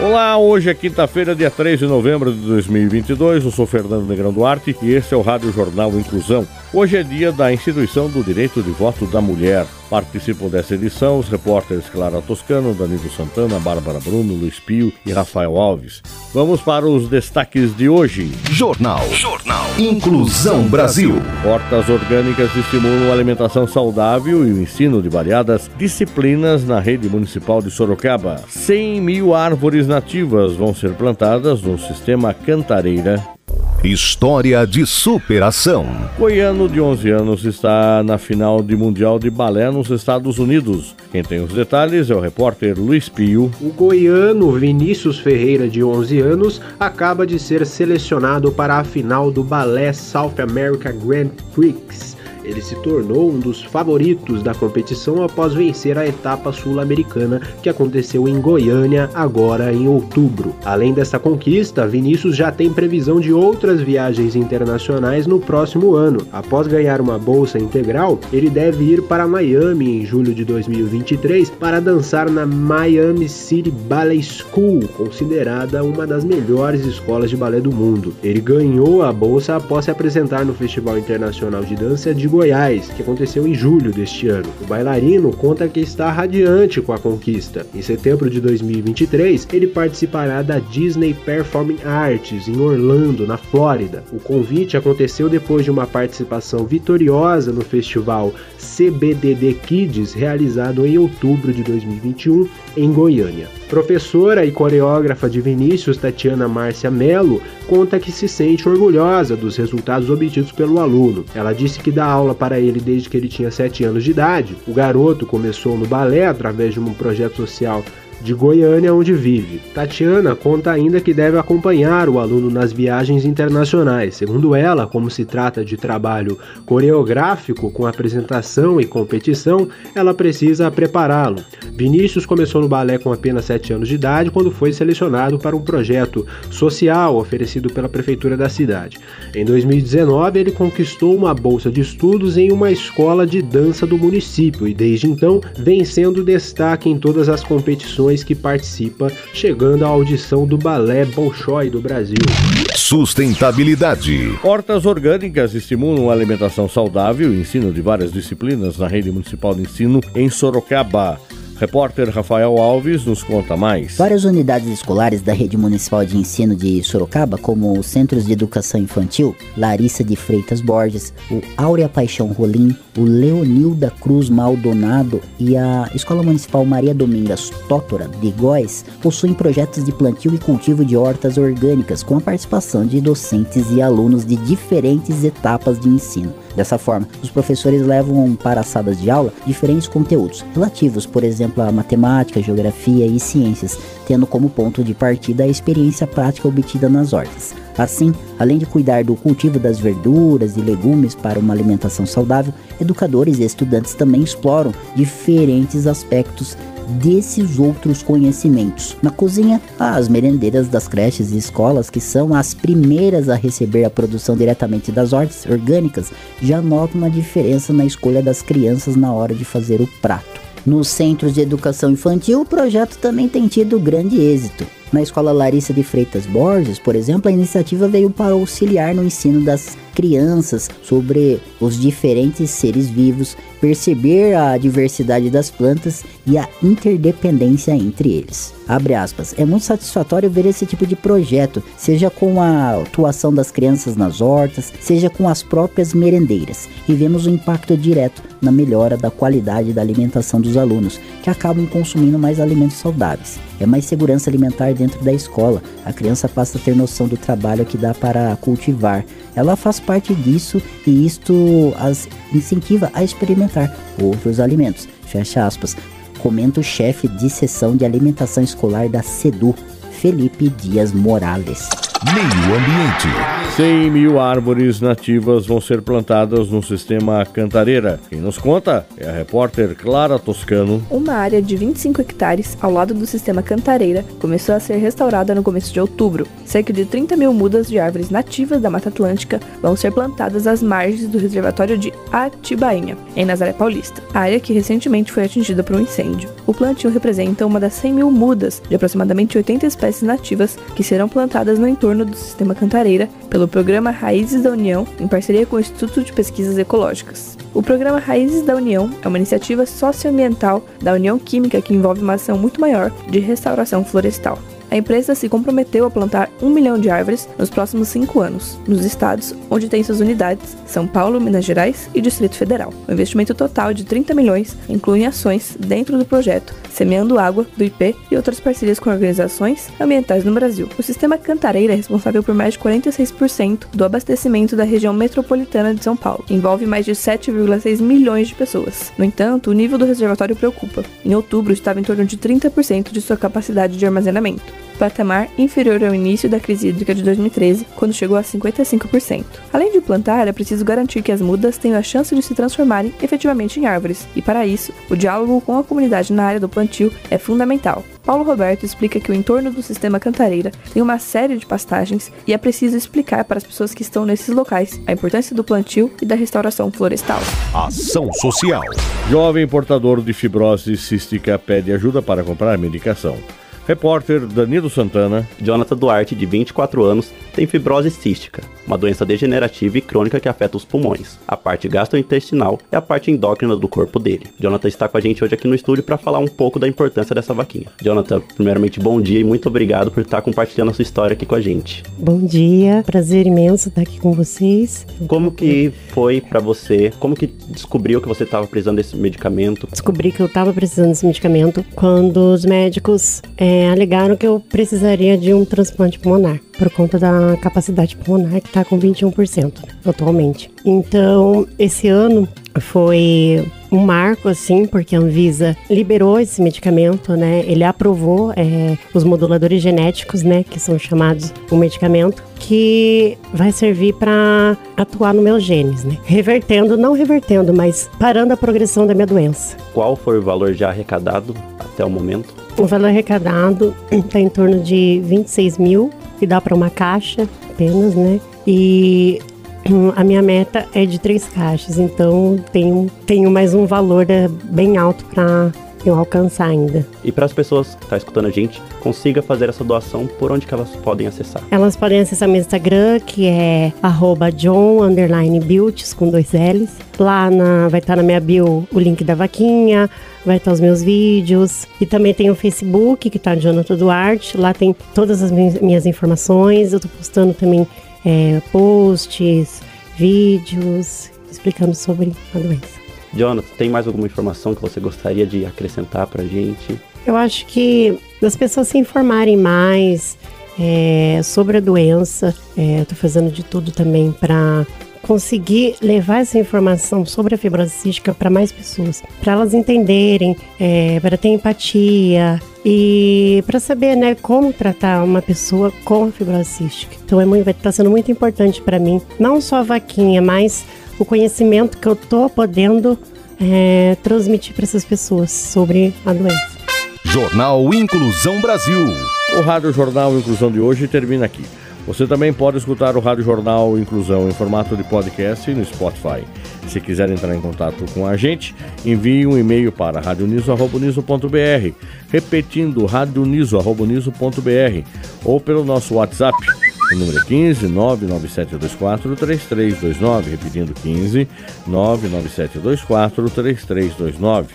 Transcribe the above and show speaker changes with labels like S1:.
S1: Olá, hoje é quinta-feira, dia 3 de novembro de 2022. Eu sou Fernando Negrão Duarte e este é o Rádio Jornal Inclusão. Hoje é dia da instituição do direito de voto da mulher. Participam dessa edição os repórteres Clara Toscano, Danilo Santana, Bárbara Bruno, Luiz Pio e Rafael Alves. Vamos para os destaques de hoje.
S2: Jornal. Jornal. Inclusão Brasil.
S1: Hortas orgânicas estimulam a alimentação saudável e o ensino de variadas disciplinas na rede municipal de Sorocaba. 100 mil árvores nativas vão ser plantadas no sistema Cantareira
S2: História de superação.
S1: Goiano de 11 anos está na final de Mundial de Balé nos Estados Unidos. Quem tem os detalhes é o repórter Luiz Pio.
S3: O goiano Vinícius Ferreira, de 11 anos, acaba de ser selecionado para a final do Balé South America Grand Prix ele se tornou um dos favoritos da competição após vencer a etapa sul-americana que aconteceu em Goiânia agora em outubro. Além dessa conquista, Vinícius já tem previsão de outras viagens internacionais no próximo ano. Após ganhar uma bolsa integral, ele deve ir para Miami em julho de 2023 para dançar na Miami City Ballet School, considerada uma das melhores escolas de balé do mundo. Ele ganhou a bolsa após se apresentar no Festival Internacional de Dança de Goiás, que aconteceu em julho deste ano. O bailarino conta que está radiante com a conquista. Em setembro de 2023, ele participará da Disney Performing Arts em Orlando, na Flórida. O convite aconteceu depois de uma participação vitoriosa no festival CBDD Kids, realizado em outubro de 2021 em Goiânia. Professora e coreógrafa de Vinícius, Tatiana Márcia Mello, conta que se sente orgulhosa dos resultados obtidos pelo aluno. Ela disse que dá aula para ele desde que ele tinha 7 anos de idade. O garoto começou no balé através de um projeto social de Goiânia, onde vive. Tatiana conta ainda que deve acompanhar o aluno nas viagens internacionais. Segundo ela, como se trata de trabalho coreográfico com apresentação e competição, ela precisa prepará-lo. Vinícius começou no balé com apenas 7 anos de idade quando foi selecionado para um projeto social oferecido pela prefeitura da cidade. Em 2019, ele conquistou uma bolsa de estudos em uma escola de dança do município e desde então vem sendo destaque em todas as competições que participa, chegando à audição do Balé Bolshoi do Brasil.
S2: Sustentabilidade.
S1: Hortas orgânicas estimulam a alimentação saudável e ensino de várias disciplinas na rede municipal de ensino em Sorocaba. Repórter Rafael Alves nos conta mais.
S4: Várias unidades escolares da rede municipal de ensino de Sorocaba, como os Centros de Educação Infantil, Larissa de Freitas Borges, o Áurea Paixão Rolim, o Leonil da Cruz Maldonado e a Escola Municipal Maria Domingas Tótora de Góis possuem projetos de plantio e cultivo de hortas orgânicas com a participação de docentes e alunos de diferentes etapas de ensino. Dessa forma, os professores levam para as salas de aula diferentes conteúdos relativos, por exemplo, a matemática, geografia e ciências, tendo como ponto de partida a experiência prática obtida nas hortas. Assim, além de cuidar do cultivo das verduras e legumes para uma alimentação saudável, educadores e estudantes também exploram diferentes aspectos desses outros conhecimentos. Na cozinha, as merendeiras das creches e escolas, que são as primeiras a receber a produção diretamente das hortas orgânicas, já notam uma diferença na escolha das crianças na hora de fazer o prato. Nos centros de educação infantil, o projeto também tem tido grande êxito. Na escola Larissa de Freitas Borges, por exemplo, a iniciativa veio para auxiliar no ensino das crianças sobre os diferentes seres vivos, perceber a diversidade das plantas e a interdependência entre eles. Abre aspas. É muito satisfatório ver esse tipo de projeto, seja com a atuação das crianças nas hortas, seja com as próprias merendeiras, e vemos o impacto direto na melhora da qualidade da alimentação dos alunos, que acabam consumindo mais alimentos saudáveis. É mais segurança alimentar dentro da escola. A criança passa a ter noção do trabalho que dá para cultivar. Ela faz parte disso e isto as incentiva a experimentar outros alimentos. Fecha aspas. Comenta o chefe de seção de alimentação escolar da SEDU, Felipe Dias Morales.
S2: Meio Ambiente.
S1: 100 mil árvores nativas vão ser plantadas no sistema Cantareira. Quem nos conta é a repórter Clara Toscano.
S5: Uma área de 25 hectares ao lado do sistema Cantareira começou a ser restaurada no começo de outubro. Cerca de 30 mil mudas de árvores nativas da Mata Atlântica vão ser plantadas às margens do reservatório de Atibainha, em Nazaré Paulista, área que recentemente foi atingida por um incêndio. O plantio representa uma das 100 mil mudas de aproximadamente 80 espécies nativas que serão plantadas no entorno do sistema Cantareira pelo programa Raízes da União, em parceria com o Instituto de Pesquisas Ecológicas. O programa Raízes da União é uma iniciativa socioambiental da União Química que envolve uma ação muito maior de restauração florestal a empresa se comprometeu a plantar um milhão de árvores nos próximos cinco anos, nos estados onde tem suas unidades, São Paulo, Minas Gerais e Distrito Federal. O investimento total de 30 milhões inclui ações dentro do projeto, Semeando Água, do IP e outras parcerias com organizações ambientais no Brasil. O sistema Cantareira é responsável por mais de 46% do abastecimento da região metropolitana de São Paulo. Envolve mais de 7,6 milhões de pessoas. No entanto, o nível do reservatório preocupa. Em outubro, estava em torno de 30% de sua capacidade de armazenamento patamar inferior ao início da crise hídrica de 2013, quando chegou a 55%. Além de plantar, é preciso garantir que as mudas tenham a chance de se transformarem efetivamente em árvores, e para isso, o diálogo com a comunidade na área do plantio é fundamental. Paulo Roberto explica que o entorno do sistema Cantareira tem uma série de pastagens e é preciso explicar para as pessoas que estão nesses locais a importância do plantio e da restauração florestal.
S2: Ação Social.
S1: Jovem portador de fibrose cística pede ajuda para comprar medicação. Repórter Danilo Santana.
S6: Jonathan Duarte, de 24 anos, tem fibrose cística, uma doença degenerativa e crônica que afeta os pulmões. A parte gastrointestinal é a parte endócrina do corpo dele. Jonathan está com a gente hoje aqui no estúdio para falar um pouco da importância dessa vaquinha. Jonathan, primeiramente, bom dia e muito obrigado por estar compartilhando a sua história aqui com a gente.
S7: Bom dia, prazer imenso estar aqui com vocês.
S6: Como que foi para você? Como que descobriu que você estava precisando desse medicamento?
S7: Descobri que eu estava precisando desse medicamento quando os médicos é, alegaram que eu precisaria de um transplante pulmonar por conta da capacidade pulmonar que está com 21% atualmente. Então, esse ano foi um marco, assim, porque a Anvisa liberou esse medicamento, né? Ele aprovou é, os moduladores genéticos, né? Que são chamados o medicamento, que vai servir para atuar no meus genes, né? Revertendo, não revertendo, mas parando a progressão da minha doença.
S6: Qual foi o valor já arrecadado até o momento?
S7: O valor arrecadado está em torno de 26 mil, que dá para uma caixa apenas, né? E a minha meta é de três caixas, então tenho, tenho mais um valor é, bem alto para eu alcançar ainda.
S6: E para as pessoas que estão tá escutando a gente, consiga fazer essa doação, por onde que elas podem acessar?
S7: Elas podem acessar meu Instagram, que é john_builts com dois L's. Lá na, vai estar tá na minha bio o link da vaquinha, vai estar tá os meus vídeos. E também tem o Facebook, que está Jonathan Duarte. Lá tem todas as minhas informações. Eu estou postando também é, posts, vídeos explicando sobre a doença.
S6: Jonathan, tem mais alguma informação que você gostaria de acrescentar para a gente?
S7: Eu acho que as pessoas se informarem mais é, sobre a doença. É, eu estou fazendo de tudo também para conseguir levar essa informação sobre a fibrose cística para mais pessoas, para elas entenderem, é, para ter empatia e para saber, né, como tratar uma pessoa com fibrose cística. Então é muito, está sendo muito importante para mim, não só a vaquinha, mas o conhecimento que eu tô podendo é, transmitir para essas pessoas sobre a doença.
S2: Jornal Inclusão Brasil.
S1: O Rádio Jornal Inclusão de hoje termina aqui. Você também pode escutar o Rádio Jornal Inclusão em formato de podcast no Spotify. Se quiser entrar em contato com a gente, envie um e-mail para radioniso.br, repetindo radioniso.br ou pelo nosso WhatsApp. O número é 15 99724 3329, repetindo 15 99724 3329.